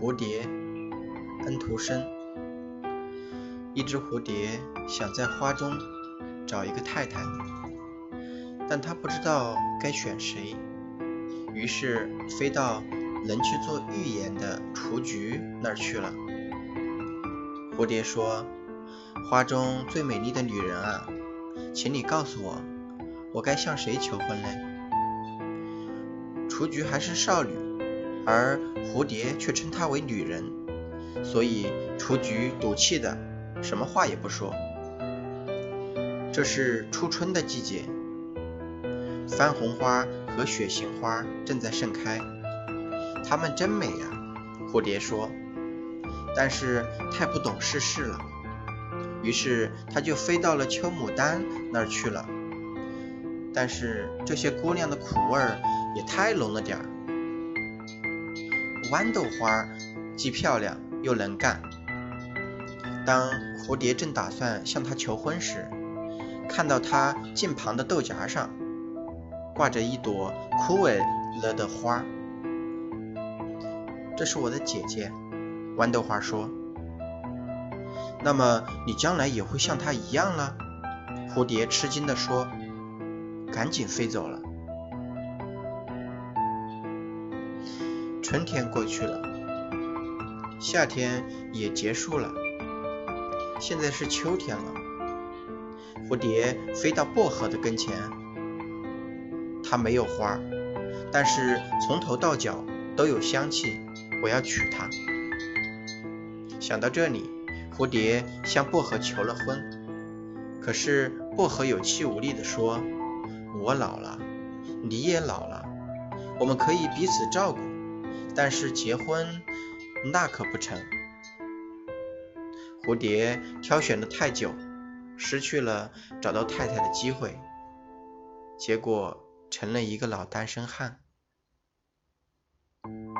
蝴蝶，安徒生。一只蝴蝶想在花中找一个太太，但它不知道该选谁，于是飞到能去做预言的雏菊那儿去了。蝴蝶说：“花中最美丽的女人啊，请你告诉我，我该向谁求婚呢？”雏菊还是少女，而蝴蝶却称她为女人，所以雏菊赌气的什么话也不说。这是初春的季节，番红花和雪杏花正在盛开，它们真美呀，蝴蝶说。但是太不懂世事了，于是它就飞到了秋牡丹那儿去了。但是这些姑娘的苦味儿也太浓了点儿。豌豆花既漂亮又能干。当蝴蝶正打算向她求婚时，看到她近旁的豆荚上挂着一朵枯萎了的花。这是我的姐姐。豌豆花说：“那么你将来也会像她一样了？”蝴蝶吃惊地说：“赶紧飞走了。”春天过去了，夏天也结束了，现在是秋天了。蝴蝶飞到薄荷的跟前，它没有花，但是从头到脚都有香气。我要娶她。想到这里，蝴蝶向薄荷求了婚。可是薄荷有气无力地说：“我老了，你也老了，我们可以彼此照顾，但是结婚那可不成。”蝴蝶挑选的太久，失去了找到太太的机会，结果成了一个老单身汉。